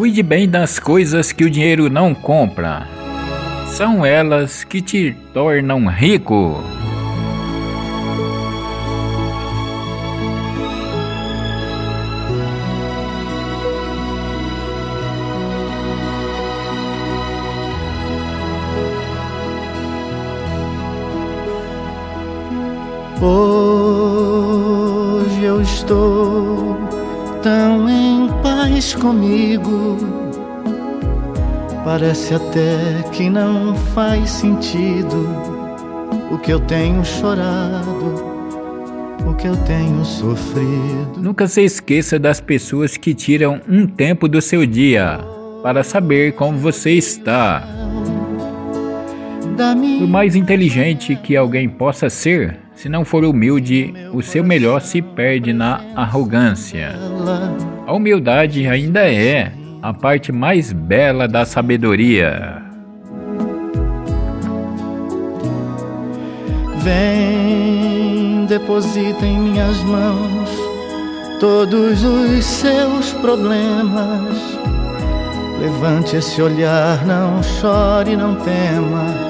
Cuide bem das coisas que o dinheiro não compra. São elas que te tornam rico. Hoje eu estou tão em paz comigo. Parece até que não faz sentido o que eu tenho chorado, o que eu tenho sofrido. Nunca se esqueça das pessoas que tiram um tempo do seu dia para saber como você está. Por mais inteligente que alguém possa ser, se não for humilde, o seu melhor se perde na arrogância. A humildade ainda é a parte mais bela da sabedoria. Vem, deposita em minhas mãos todos os seus problemas. Levante esse olhar, não chore, não tema.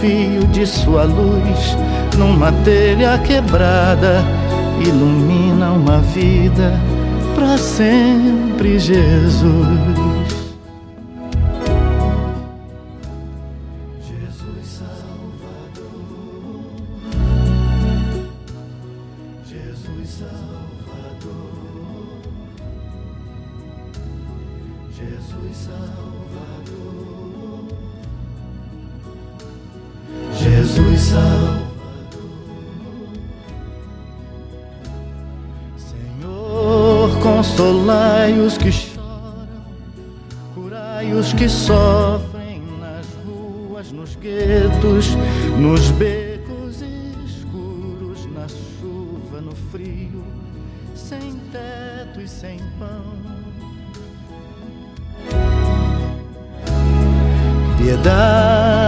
fio de sua luz numa telha quebrada ilumina uma vida para sempre, Jesus. Jesus Salvador. Senhor, consolai os que choram, curai os que sofrem nas ruas, nos guetos, nos becos escuros, na chuva, no frio, sem teto e sem pão. Piedade